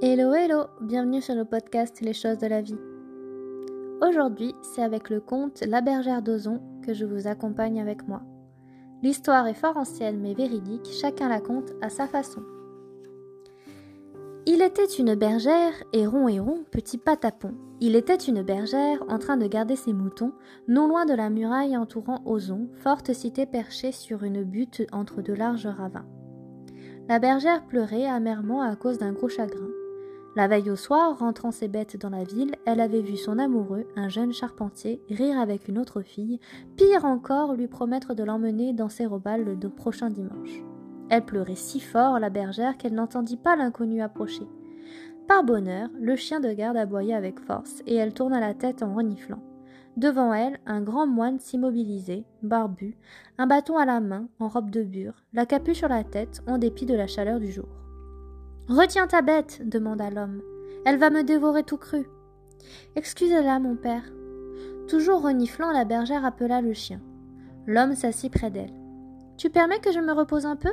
Hello hello, bienvenue sur le podcast Les choses de la vie. Aujourd'hui, c'est avec le conte La bergère d'Ozon que je vous accompagne avec moi. L'histoire est fort ancienne mais véridique, chacun la conte à sa façon. Il était une bergère, et rond et rond, petit patapon. Il était une bergère en train de garder ses moutons, non loin de la muraille entourant Ozon, forte cité perchée sur une butte entre de larges ravins. La bergère pleurait amèrement à cause d'un gros chagrin. La veille au soir, rentrant ses bêtes dans la ville, elle avait vu son amoureux, un jeune charpentier, rire avec une autre fille, pire encore, lui promettre de l'emmener dans ses robals le prochain dimanche. Elle pleurait si fort, la bergère, qu'elle n'entendit pas l'inconnu approcher. Par bonheur, le chien de garde aboya avec force, et elle tourna la tête en reniflant. Devant elle, un grand moine s'immobilisait, barbu, un bâton à la main, en robe de bure, la capuche sur la tête, en dépit de la chaleur du jour. Retiens ta bête, demanda l'homme. Elle va me dévorer tout cru. Excusez-la, mon père. Toujours reniflant, la bergère appela le chien. L'homme s'assit près d'elle. Tu permets que je me repose un peu?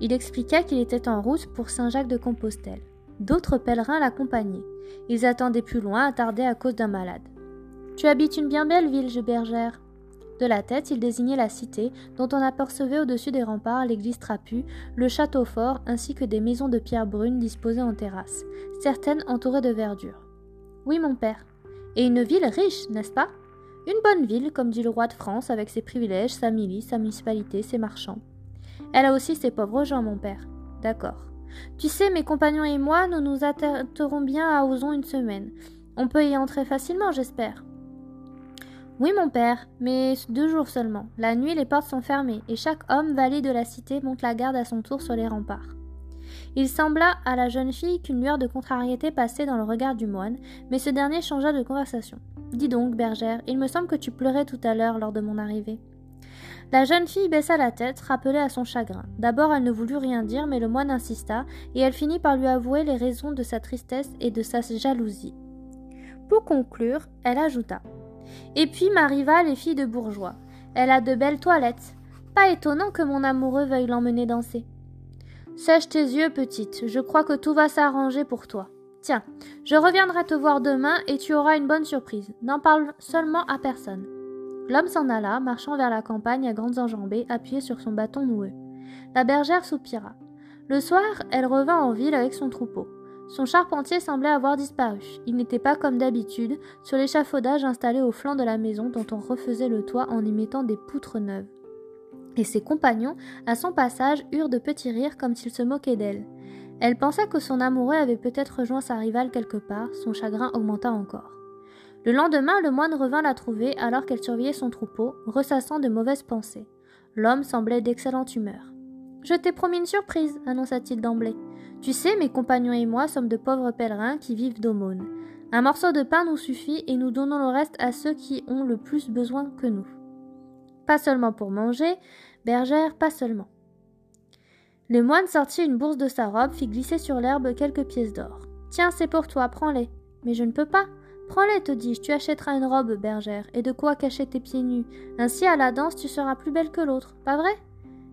Il expliqua qu'il était en route pour Saint-Jacques de Compostelle. D'autres pèlerins l'accompagnaient. Ils attendaient plus loin, attardés à cause d'un malade. Tu habites une bien belle ville, bergère. De la tête, il désignait la cité, dont on apercevait au-dessus des remparts l'église trapue, le château fort, ainsi que des maisons de pierre brune disposées en terrasse, certaines entourées de verdure. Oui, mon père. Et une ville riche, n'est-ce pas? Une bonne ville, comme dit le roi de France, avec ses privilèges, sa milice, sa municipalité, ses marchands. Elle a aussi ses pauvres gens, mon père. D'accord. Tu sais, mes compagnons et moi, nous nous atterrons bien à Ozon une semaine. On peut y entrer facilement, j'espère. Oui, mon père, mais deux jours seulement. La nuit, les portes sont fermées, et chaque homme valet de la cité monte la garde à son tour sur les remparts. Il sembla à la jeune fille qu'une lueur de contrariété passait dans le regard du moine, mais ce dernier changea de conversation. Dis donc, bergère, il me semble que tu pleurais tout à l'heure lors de mon arrivée. La jeune fille baissa la tête, rappelée à son chagrin. D'abord elle ne voulut rien dire, mais le moine insista, et elle finit par lui avouer les raisons de sa tristesse et de sa jalousie. Pour conclure, elle ajouta et puis ma rivale est fille de bourgeois. Elle a de belles toilettes. Pas étonnant que mon amoureux veuille l'emmener danser. Sèche tes yeux, petite, je crois que tout va s'arranger pour toi. Tiens, je reviendrai te voir demain et tu auras une bonne surprise. N'en parle seulement à personne. L'homme s'en alla, marchant vers la campagne à grandes enjambées, appuyé sur son bâton noueux. La bergère soupira. Le soir, elle revint en ville avec son troupeau. Son charpentier semblait avoir disparu. Il n'était pas comme d'habitude sur l'échafaudage installé au flanc de la maison dont on refaisait le toit en y mettant des poutres neuves. Et ses compagnons, à son passage, eurent de petits rires comme s'ils se moquaient d'elle. Elle pensa que son amoureux avait peut-être rejoint sa rivale quelque part, son chagrin augmenta encore. Le lendemain, le moine revint la trouver alors qu'elle surveillait son troupeau, ressassant de mauvaises pensées. L'homme semblait d'excellente humeur. Je t'ai promis une surprise, annonça-t-il d'emblée. Tu sais, mes compagnons et moi sommes de pauvres pèlerins qui vivent d'aumône. Un morceau de pain nous suffit et nous donnons le reste à ceux qui ont le plus besoin que nous. Pas seulement pour manger, bergère, pas seulement. Le moine sortit une bourse de sa robe, fit glisser sur l'herbe quelques pièces d'or. Tiens, c'est pour toi, prends-les. Mais je ne peux pas. Prends-les, te dis-je, tu achèteras une robe, bergère, et de quoi cacher tes pieds nus. Ainsi, à la danse, tu seras plus belle que l'autre, pas vrai?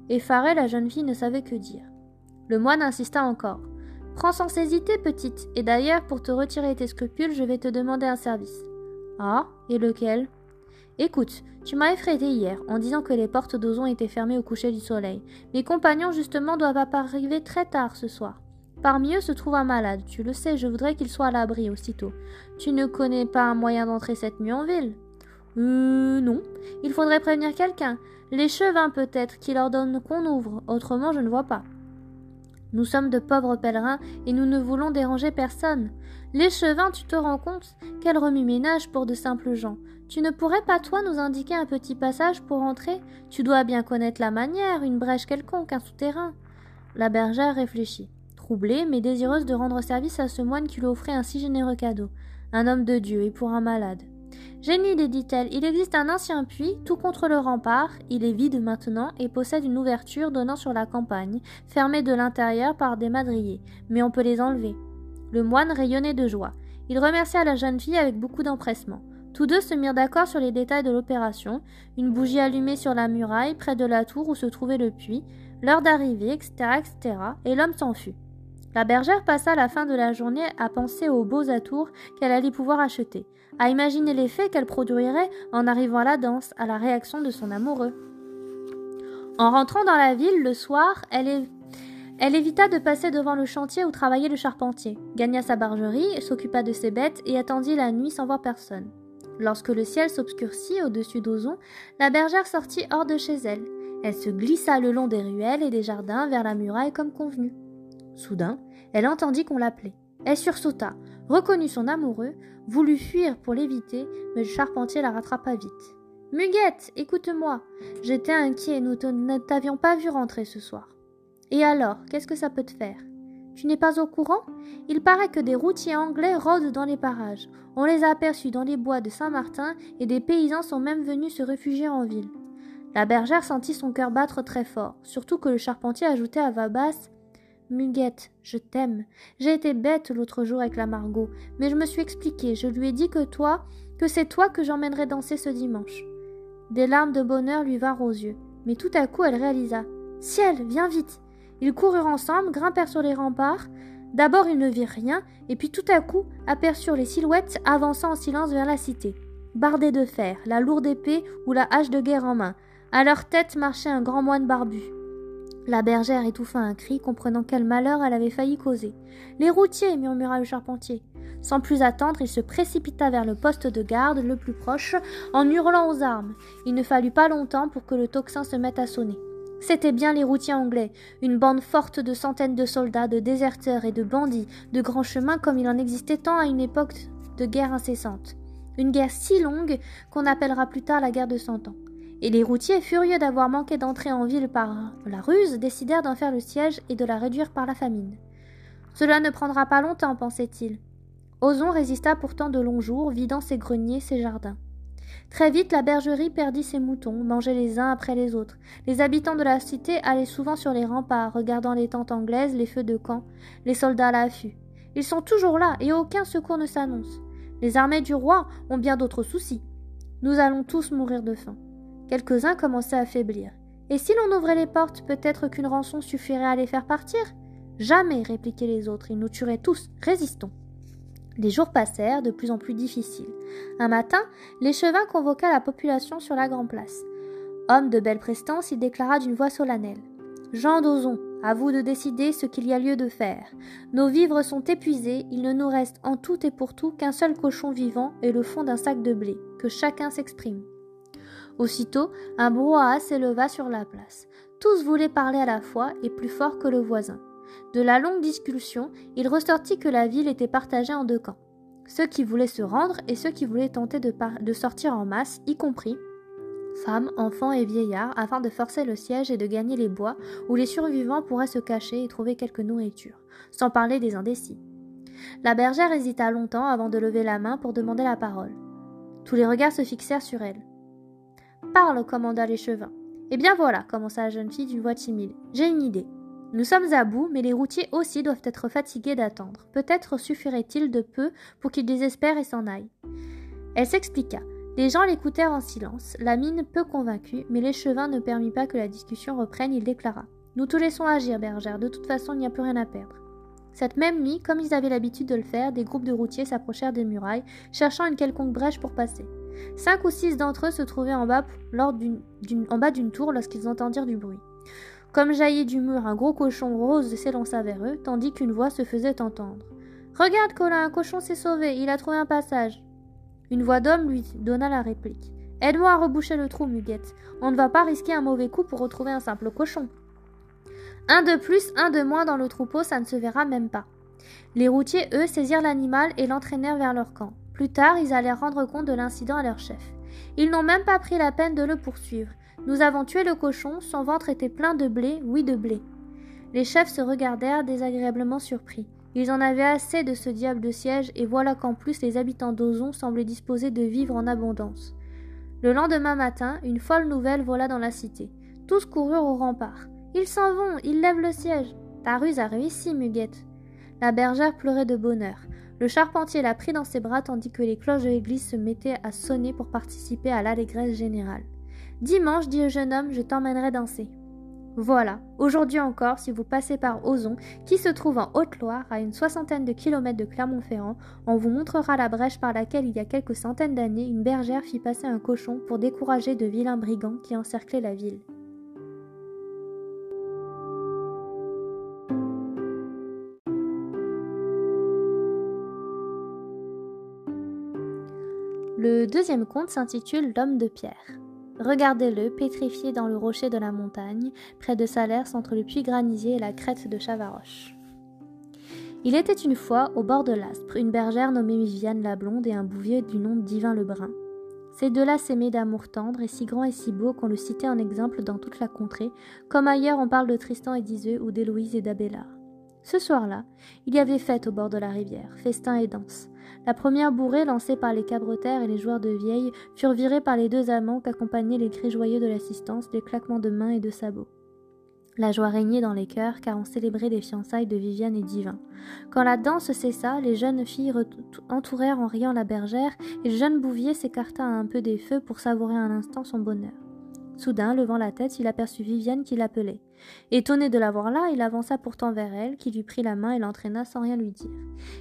Effarée, la jeune fille ne savait que dire. Le moine insista encore. Prends sans hésiter, petite, et d'ailleurs, pour te retirer tes scrupules, je vais te demander un service. Ah, et lequel? Écoute, tu m'as effrayé hier en disant que les portes d'Ozon étaient fermées au coucher du soleil. Mes compagnons, justement, doivent arriver très tard ce soir. Parmi eux se trouve un malade, tu le sais, je voudrais qu'il soit à l'abri aussitôt. Tu ne connais pas un moyen d'entrer cette nuit en ville? Euh, non. Il faudrait prévenir quelqu'un. Les chevins, peut-être, qui leur donnent qu'on ouvre, autrement je ne vois pas. Nous sommes de pauvres pèlerins et nous ne voulons déranger personne. L'échevin, tu te rends compte Quel remue-ménage pour de simples gens. Tu ne pourrais pas, toi, nous indiquer un petit passage pour entrer? Tu dois bien connaître la manière, une brèche quelconque, un souterrain. La bergère réfléchit, troublée, mais désireuse de rendre service à ce moine qui lui offrait un si généreux cadeau. Un homme de Dieu et pour un malade. Idée, dit-elle. Il existe un ancien puits, tout contre le rempart. Il est vide maintenant et possède une ouverture donnant sur la campagne, fermée de l'intérieur par des madriers. Mais on peut les enlever. Le moine rayonnait de joie. Il remercia la jeune fille avec beaucoup d'empressement. Tous deux se mirent d'accord sur les détails de l'opération, une bougie allumée sur la muraille près de la tour où se trouvait le puits, l'heure d'arrivée, etc., etc., et l'homme s'en fut. La bergère passa la fin de la journée à penser aux beaux atours qu'elle allait pouvoir acheter, à imaginer l'effet qu'elle produirait en arrivant à la danse, à la réaction de son amoureux. En rentrant dans la ville le soir, elle, évita de passer devant le chantier où travaillait le charpentier, gagna sa bargerie, s'occupa de ses bêtes et attendit la nuit sans voir personne. Lorsque le ciel s'obscurcit au-dessus d'Ozon, la bergère sortit hors de chez elle. Elle se glissa le long des ruelles et des jardins vers la muraille comme convenu. Soudain, elle entendit qu'on l'appelait. Elle sursauta, reconnut son amoureux, voulut fuir pour l'éviter, mais le charpentier la rattrapa vite. Muguette, écoute-moi. J'étais inquiet, nous ne t'avions pas vu rentrer ce soir. Et alors, qu'est-ce que ça peut te faire? Tu n'es pas au courant? Il paraît que des routiers anglais rôdent dans les parages. On les a aperçus dans les bois de Saint-Martin et des paysans sont même venus se réfugier en ville. La bergère sentit son cœur battre très fort, surtout que le charpentier ajoutait à voix basse Muguette, je t'aime. J'ai été bête l'autre jour avec la Margot, mais je me suis expliquée. Je lui ai dit que toi, que c'est toi que j'emmènerai danser ce dimanche. Des larmes de bonheur lui vinrent aux yeux, mais tout à coup elle réalisa. Ciel, viens vite. Ils coururent ensemble, grimpèrent sur les remparts. D'abord ils ne virent rien, et puis tout à coup aperçurent les silhouettes avançant en silence vers la cité. Bardés de fer, la lourde épée ou la hache de guerre en main. À leur tête marchait un grand moine barbu. La bergère étouffa un cri, comprenant quel malheur elle avait failli causer. Les routiers, murmura le charpentier. Sans plus attendre, il se précipita vers le poste de garde le plus proche, en hurlant aux armes. Il ne fallut pas longtemps pour que le tocsin se mette à sonner. C'étaient bien les routiers anglais, une bande forte de centaines de soldats, de déserteurs et de bandits, de grands chemins comme il en existait tant à une époque de guerre incessante. Une guerre si longue qu'on appellera plus tard la guerre de Cent Ans et les routiers, furieux d'avoir manqué d'entrer en ville par la ruse, décidèrent d'en faire le siège et de la réduire par la famine. Cela ne prendra pas longtemps, pensait-il. Ozon résista pourtant de longs jours, vidant ses greniers, ses jardins. Très vite, la bergerie perdit ses moutons, mangeait les uns après les autres. Les habitants de la cité allaient souvent sur les remparts, regardant les tentes anglaises, les feux de camp, les soldats à l'affût. Ils sont toujours là, et aucun secours ne s'annonce. Les armées du roi ont bien d'autres soucis. Nous allons tous mourir de faim. Quelques-uns commençaient à faiblir. Et si l'on ouvrait les portes, peut-être qu'une rançon suffirait à les faire partir? Jamais, répliquaient les autres, ils nous tueraient tous. Résistons. Les jours passèrent, de plus en plus difficiles. Un matin, l'échevin convoqua la population sur la grande place. Homme de belle prestance, il déclara d'une voix solennelle. Jean d'Ozon, à vous de décider ce qu'il y a lieu de faire. Nos vivres sont épuisés, il ne nous reste en tout et pour tout qu'un seul cochon vivant et le fond d'un sac de blé. Que chacun s'exprime. Aussitôt, un brouhaha s'éleva sur la place. Tous voulaient parler à la fois et plus fort que le voisin. De la longue discussion, il ressortit que la ville était partagée en deux camps. Ceux qui voulaient se rendre et ceux qui voulaient tenter de, sortir en masse, y compris femmes, enfants et vieillards, afin de forcer le siège et de gagner les bois où les survivants pourraient se cacher et trouver quelque nourriture, sans parler des indécis. La bergère hésita longtemps avant de lever la main pour demander la parole. Tous les regards se fixèrent sur elle. Parle, commanda l'échevin. Eh bien voilà, commença la jeune fille d'une voix timide. J'ai une idée. Nous sommes à bout, mais les routiers aussi doivent être fatigués d'attendre. Peut-être suffirait-il de peu pour qu'ils désespèrent et s'en aillent. Elle s'expliqua. Les gens l'écoutèrent en silence, la mine peu convaincue, mais l'échevin ne permit pas que la discussion reprenne, il déclara. Nous te laissons agir, bergère, de toute façon il n'y a plus rien à perdre. Cette même nuit, comme ils avaient l'habitude de le faire, des groupes de routiers s'approchèrent des murailles, cherchant une quelconque brèche pour passer. Cinq ou six d'entre eux se trouvaient en bas, d'une tour lorsqu'ils entendirent du bruit. Comme jaillit du mur, un gros cochon rose s'élança vers eux, tandis qu'une voix se faisait entendre. Regarde, Colin, un cochon s'est sauvé, il a trouvé un passage. Une voix d'homme lui donna la réplique. Aide-moi à reboucher le trou, Muguette. On ne va pas risquer un mauvais coup pour retrouver un simple cochon. Un de plus, un de moins dans le troupeau, ça ne se verra même pas. Les routiers, eux, saisirent l'animal et l'entraînèrent vers leur camp. Plus tard, ils allèrent rendre compte de l'incident à leur chef. Ils n'ont même pas pris la peine de le poursuivre. Nous avons tué le cochon, son ventre était plein de blé, oui de blé. Les chefs se regardèrent désagréablement surpris. Ils en avaient assez de ce diable de siège, et voilà qu'en plus les habitants d'Ozon semblaient disposés de vivre en abondance. Le lendemain matin, une folle nouvelle vola dans la cité. Tous coururent au rempart. Ils s'en vont, ils lèvent le siège. Ta ruse a réussi, Muguette. La bergère pleurait de bonheur. Le charpentier la prit dans ses bras tandis que les cloches de l'église se mettaient à sonner pour participer à l'allégresse générale. Dimanche, dit le jeune homme, je t'emmènerai danser. Voilà, aujourd'hui encore, si vous passez par Ozon, qui se trouve en Haute-Loire, à une soixantaine de kilomètres de Clermont-Ferrand, on vous montrera la brèche par laquelle, il y a quelques centaines d'années, une bergère fit passer un cochon pour décourager de vilains brigands qui encerclaient la ville. Le deuxième conte s'intitule L'homme de pierre. Regardez-le, pétrifié dans le rocher de la montagne, près de Salers entre le puits granisier et la crête de Chavaroche. Il était une fois, au bord de l'Aspre, une bergère nommée Viviane la Blonde et un bouvier du nom Divin le Brun. Ces deux-là s'aimaient d'amour tendre et si grand et si beau qu'on le citait en exemple dans toute la contrée, comme ailleurs on parle de Tristan et d'Iseux ou d'Héloïse et d'Abélard. Ce soir-là, il y avait fête au bord de la rivière, festin et danse. La première bourrée lancée par les cabretaires et les joueurs de vieilles furent virés par les deux amants qu'accompagnaient les cris joyeux de l'assistance, les claquements de mains et de sabots. La joie régnait dans les cœurs car on célébrait les fiançailles de Viviane et Divin. Quand la danse cessa, les jeunes filles entourèrent en riant la bergère et le jeune bouvier s'écarta un peu des feux pour savourer un instant son bonheur. Soudain, levant la tête, il aperçut Viviane qui l'appelait. Étonné de la voir là, il avança pourtant vers elle, qui lui prit la main et l'entraîna sans rien lui dire.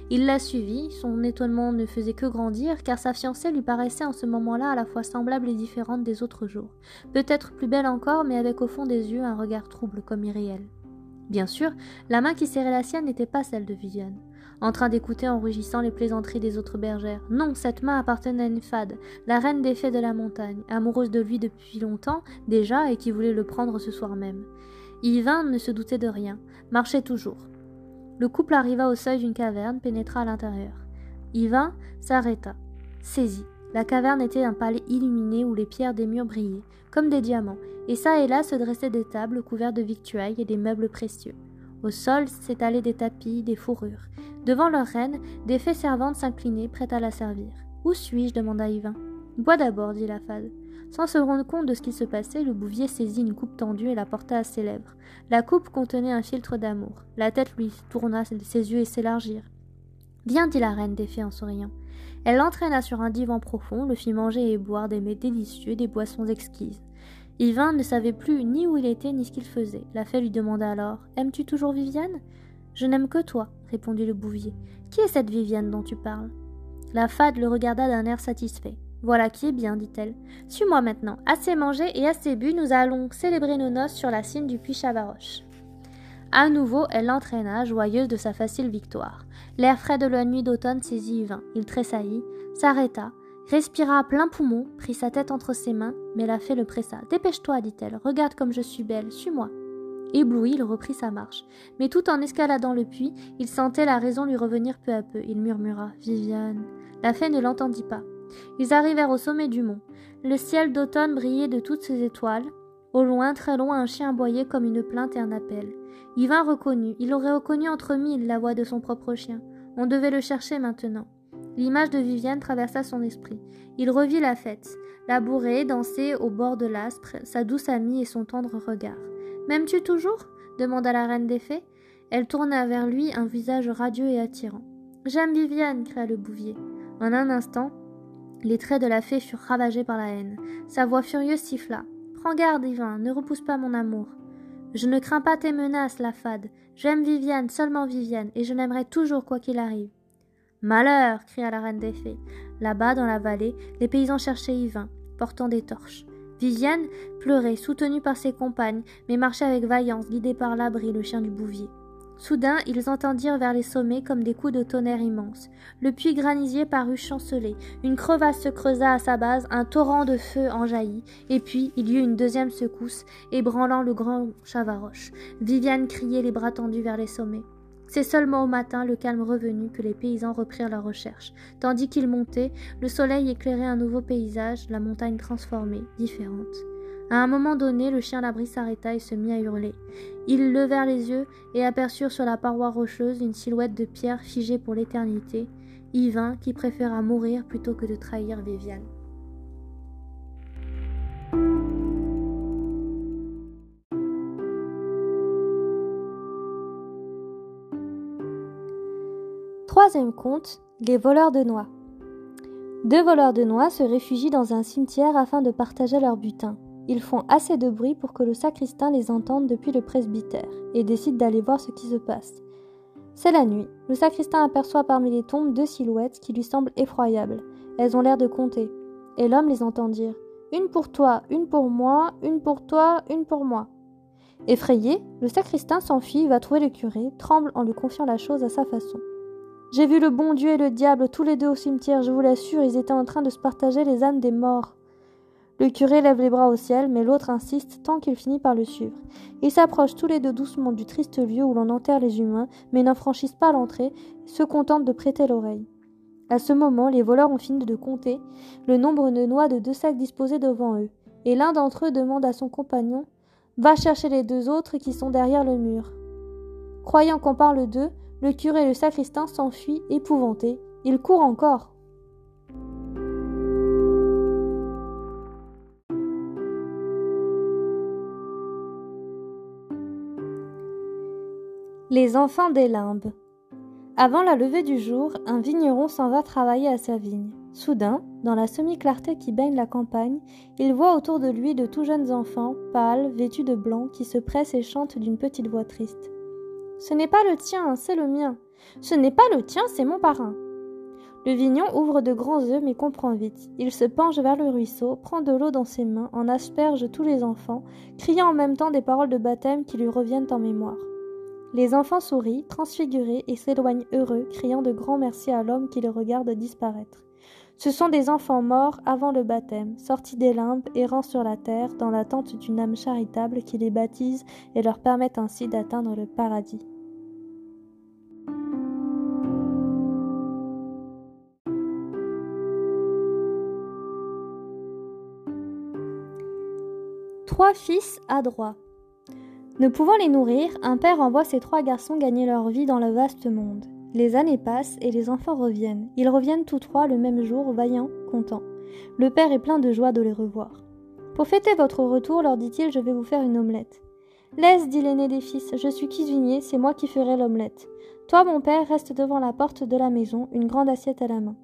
Il la suivit, son étonnement ne faisait que grandir, car sa fiancée lui paraissait en ce moment-là à la fois semblable et différente des autres jours. Peut-être plus belle encore, mais avec au fond des yeux un regard trouble comme irréel. Bien sûr, la main qui serrait la sienne n'était pas celle de Viviane en train d'écouter en rougissant les plaisanteries des autres bergères. Non, cette main appartenait à une fade, la reine des fées de la montagne, amoureuse de lui depuis longtemps déjà et qui voulait le prendre ce soir même. Yvain ne se doutait de rien, marchait toujours. Le couple arriva au seuil d'une caverne, pénétra à l'intérieur. Yvain s'arrêta, saisi. La caverne était un palais illuminé où les pierres des murs brillaient, comme des diamants, et ça et là se dressaient des tables couvertes de victuailles et des meubles précieux. Au sol s'étalaient des tapis, des fourrures. Devant leur reine, des fées servantes s'inclinaient, prêtes à la servir. Où suis-je? demanda Yvain. Bois d'abord, dit la fade. Sans se rendre compte de ce qui se passait, le bouvier saisit une coupe tendue et la porta à ses lèvres. La coupe contenait un filtre d'amour. La tête lui tourna ses yeux s'élargirent. Viens, dit la reine des fées en souriant. Elle l'entraîna sur un divan profond, le fit manger et boire des mets délicieux, des boissons exquises. Yvain ne savait plus ni où il était ni ce qu'il faisait. La fée lui demanda alors Aimes-tu toujours Viviane Je n'aime que toi, répondit le bouvier. Qui est cette Viviane dont tu parles? La fade le regarda d'un air satisfait. Voilà qui est bien, dit-elle. Suis-moi maintenant. Assez mangé et assez bu, nous allons célébrer nos noces sur la cime du puits Chavaroche. À nouveau, elle l'entraîna, joyeuse de sa facile victoire. L'air frais de la nuit d'automne saisit Yvain. Il tressaillit, s'arrêta, respira à plein poumon, prit sa tête entre ses mains, mais la fée le pressa. Dépêche-toi, dit-elle, regarde comme je suis belle, suis-moi. Ébloui, il reprit sa marche. Mais tout en escaladant le puits, il sentait la raison lui revenir peu à peu. Il murmura Viviane. La fée ne l'entendit pas. Ils arrivèrent au sommet du mont. Le ciel d'automne brillait de toutes ses étoiles. Au loin, très loin, un chien aboyait comme une plainte et un appel. Yvain reconnut. Il aurait reconnu entre mille la voix de son propre chien. On devait le chercher maintenant. L'image de Viviane traversa son esprit. Il revit la fête, la bourrée danser au bord de l'aspre, sa douce amie et son tendre regard. M'aimes-tu toujours? demanda la reine des fées. Elle tourna vers lui un visage radieux et attirant. J'aime Viviane, cria le bouvier. En un instant, les traits de la fée furent ravagés par la haine. Sa voix furieuse siffla. Prends garde, Yvain, ne repousse pas mon amour. Je ne crains pas tes menaces, la fade. J'aime Viviane, seulement Viviane, et je l'aimerai toujours quoi qu'il arrive. Malheur cria la reine des fées. Là-bas, dans la vallée, les paysans cherchaient Yvain, portant des torches. Viviane pleurait, soutenue par ses compagnes, mais marchait avec vaillance, guidée par l'abri, le chien du bouvier. Soudain, ils entendirent vers les sommets comme des coups de tonnerre immenses. Le puits granisier parut chanceler, une crevasse se creusa à sa base, un torrent de feu en jaillit, et puis il y eut une deuxième secousse, ébranlant le grand Chavaroche. Viviane criait les bras tendus vers les sommets. C'est seulement au matin, le calme revenu, que les paysans reprirent la recherche. Tandis qu'ils montaient, le soleil éclairait un nouveau paysage, la montagne transformée, différente. À un moment donné, le chien d'abri s'arrêta et se mit à hurler. Ils levèrent les yeux et aperçurent sur la paroi rocheuse une silhouette de pierre figée pour l'éternité, Yvain qui préféra mourir plutôt que de trahir Viviane. Troisième conte, les voleurs de noix. Deux voleurs de noix se réfugient dans un cimetière afin de partager leur butin. Ils font assez de bruit pour que le sacristain les entende depuis le presbytère et décide d'aller voir ce qui se passe. C'est la nuit. Le sacristain aperçoit parmi les tombes deux silhouettes qui lui semblent effroyables. Elles ont l'air de compter. Et l'homme les entend dire Une pour toi, une pour moi, une pour toi, une pour moi. Effrayé, le sacristain s'enfuit, va trouver le curé, tremble en lui confiant la chose à sa façon. J'ai vu le bon Dieu et le diable tous les deux au cimetière, je vous l'assure, ils étaient en train de se partager les âmes des morts. Le curé lève les bras au ciel, mais l'autre insiste tant qu'il finit par le suivre. Ils s'approchent tous les deux doucement du triste lieu où l'on enterre les humains, mais n'en franchissent pas l'entrée, se contentent de prêter l'oreille. À ce moment, les voleurs ont fini de compter le nombre de noix de deux sacs disposés devant eux, et l'un d'entre eux demande à son compagnon Va chercher les deux autres qui sont derrière le mur. Croyant qu'on parle d'eux, le curé et le sacristain s'enfuient épouvantés. Ils courent encore. Les enfants des limbes. Avant la levée du jour, un vigneron s'en va travailler à sa vigne. Soudain, dans la semi-clarté qui baigne la campagne, il voit autour de lui de tout jeunes enfants, pâles, vêtus de blanc, qui se pressent et chantent d'une petite voix triste. Ce n'est pas le tien, c'est le mien. Ce n'est pas le tien, c'est mon parrain. Le vignon ouvre de grands yeux mais comprend vite. Il se penche vers le ruisseau, prend de l'eau dans ses mains, en asperge tous les enfants, criant en même temps des paroles de baptême qui lui reviennent en mémoire. Les enfants sourient, transfigurés, et s'éloignent heureux, criant de grands merci à l'homme qui les regarde disparaître. Ce sont des enfants morts avant le baptême, sortis des limbes, errant sur la terre, dans l'attente d'une âme charitable qui les baptise et leur permet ainsi d'atteindre le paradis. Trois fils adroits. Ne pouvant les nourrir, un père envoie ses trois garçons gagner leur vie dans le vaste monde. Les années passent et les enfants reviennent. Ils reviennent tous trois le même jour, vaillants, contents. Le père est plein de joie de les revoir. Pour fêter votre retour, leur dit-il, je vais vous faire une omelette. Laisse, dit l'aîné des fils, je suis cuisinier, c'est moi qui ferai l'omelette. Toi, mon père, reste devant la porte de la maison, une grande assiette à la main.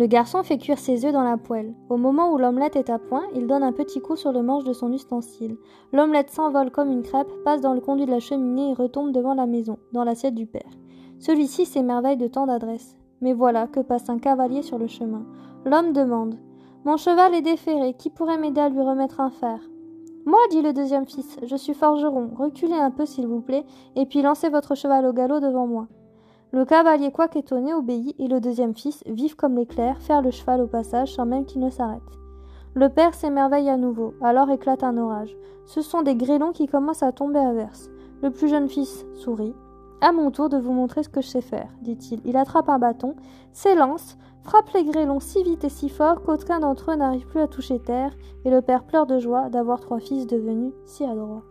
Le garçon fait cuire ses œufs dans la poêle. Au moment où l'omelette est à point, il donne un petit coup sur le manche de son ustensile. L'omelette s'envole comme une crêpe, passe dans le conduit de la cheminée et retombe devant la maison, dans l'assiette du père. Celui-ci s'émerveille de tant d'adresse. Mais voilà que passe un cavalier sur le chemin. L'homme demande Mon cheval est déféré, qui pourrait m'aider à lui remettre un fer Moi, dit le deuxième fils, je suis forgeron. Reculez un peu, s'il vous plaît, et puis lancez votre cheval au galop devant moi. Le cavalier, quoique étonné, obéit, et le deuxième fils, vif comme l'éclair, faire le cheval au passage sans même qu'il ne s'arrête. Le père s'émerveille à nouveau, alors éclate un orage. Ce sont des grêlons qui commencent à tomber à verse. Le plus jeune fils sourit. À mon tour de vous montrer ce que je sais faire, dit-il. Il attrape un bâton, s'élance, frappe les grêlons si vite et si fort qu'aucun d'entre eux n'arrive plus à toucher terre, et le père pleure de joie d'avoir trois fils devenus si adroits.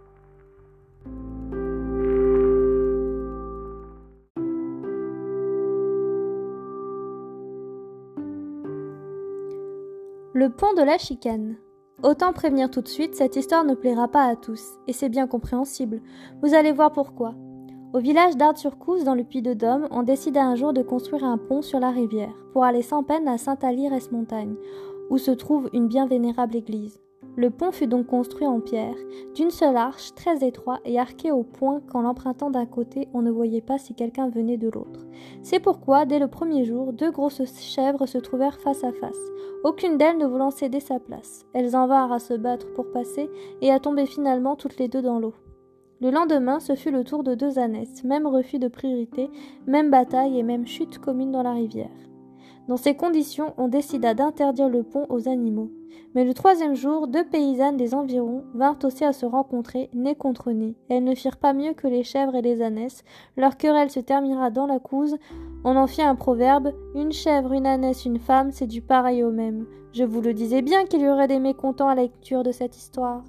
Le pont de la chicane. Autant prévenir tout de suite, cette histoire ne plaira pas à tous, et c'est bien compréhensible. Vous allez voir pourquoi. Au village d'Art-sur-Couze, dans le Puy-de-Dôme, on décida un jour de construire un pont sur la rivière, pour aller sans peine à Saint-Alire-es-Montagne, où se trouve une bien vénérable église. Le pont fut donc construit en pierre, d'une seule arche, très étroit et arqué au point qu'en l'empruntant d'un côté, on ne voyait pas si quelqu'un venait de l'autre. C'est pourquoi, dès le premier jour, deux grosses chèvres se trouvèrent face à face, aucune d'elles ne voulant céder sa place. Elles en vinrent à se battre pour passer et à tomber finalement toutes les deux dans l'eau. Le lendemain, ce fut le tour de deux ânesses, même refus de priorité, même bataille et même chute commune dans la rivière. Dans ces conditions, on décida d'interdire le pont aux animaux. Mais le troisième jour, deux paysannes des environs vinrent aussi à se rencontrer, nez contre nez. Elles ne firent pas mieux que les chèvres et les ânesses. Leur querelle se termina dans la couse. On en fit un proverbe Une chèvre, une ânesse, une femme, c'est du pareil au même. Je vous le disais bien qu'il y aurait des mécontents à la lecture de cette histoire.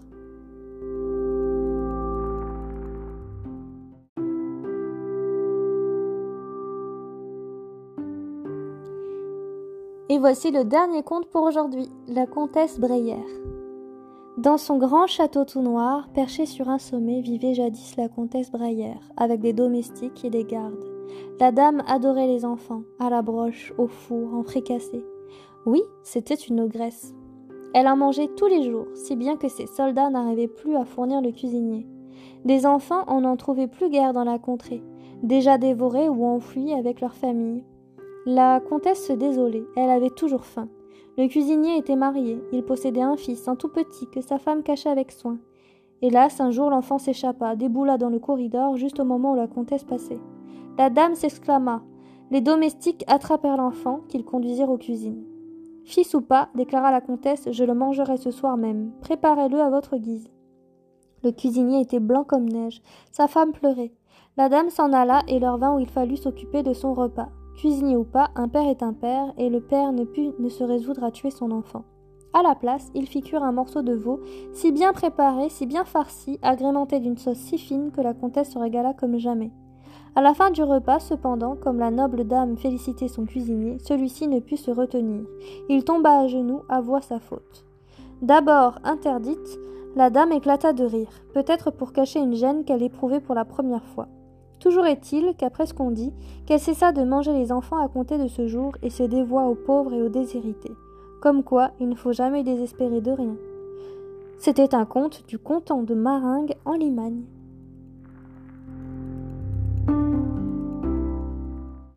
Et voici le dernier conte pour aujourd'hui, la comtesse Breyer. Dans son grand château tout noir, perché sur un sommet, vivait jadis la comtesse Breyer, avec des domestiques et des gardes. La dame adorait les enfants, à la broche, au four, en fricassé. Oui, c'était une ogresse. Elle en mangeait tous les jours, si bien que ses soldats n'arrivaient plus à fournir le cuisinier. Des enfants, on n'en trouvait plus guère dans la contrée, déjà dévorés ou enfouis avec leur famille. La comtesse se désolait, elle avait toujours faim. Le cuisinier était marié, il possédait un fils, un tout petit, que sa femme cachait avec soin. Hélas, un jour l'enfant s'échappa, déboula dans le corridor juste au moment où la comtesse passait. La dame s'exclama. Les domestiques attrapèrent l'enfant, qu'ils conduisirent aux cuisines. Fils ou pas, déclara la comtesse, je le mangerai ce soir même. Préparez-le à votre guise. Le cuisinier était blanc comme neige. Sa femme pleurait. La dame s'en alla et leur vint où il fallut s'occuper de son repas. Cuisinier ou pas, un père est un père, et le père ne put ne se résoudre à tuer son enfant. À la place, il fit cuire un morceau de veau, si bien préparé, si bien farci, agrémenté d'une sauce si fine que la comtesse se régala comme jamais. À la fin du repas, cependant, comme la noble dame félicitait son cuisinier, celui-ci ne put se retenir. Il tomba à genoux, avoua sa faute. D'abord interdite, la dame éclata de rire, peut-être pour cacher une gêne qu'elle éprouvait pour la première fois. Toujours est-il qu'après ce qu'on dit, qu'elle cessa de manger les enfants à compter de ce jour et se dévoua aux pauvres et aux déshérités. Comme quoi, il ne faut jamais désespérer de rien. C'était un conte du content de Maringue en Limagne.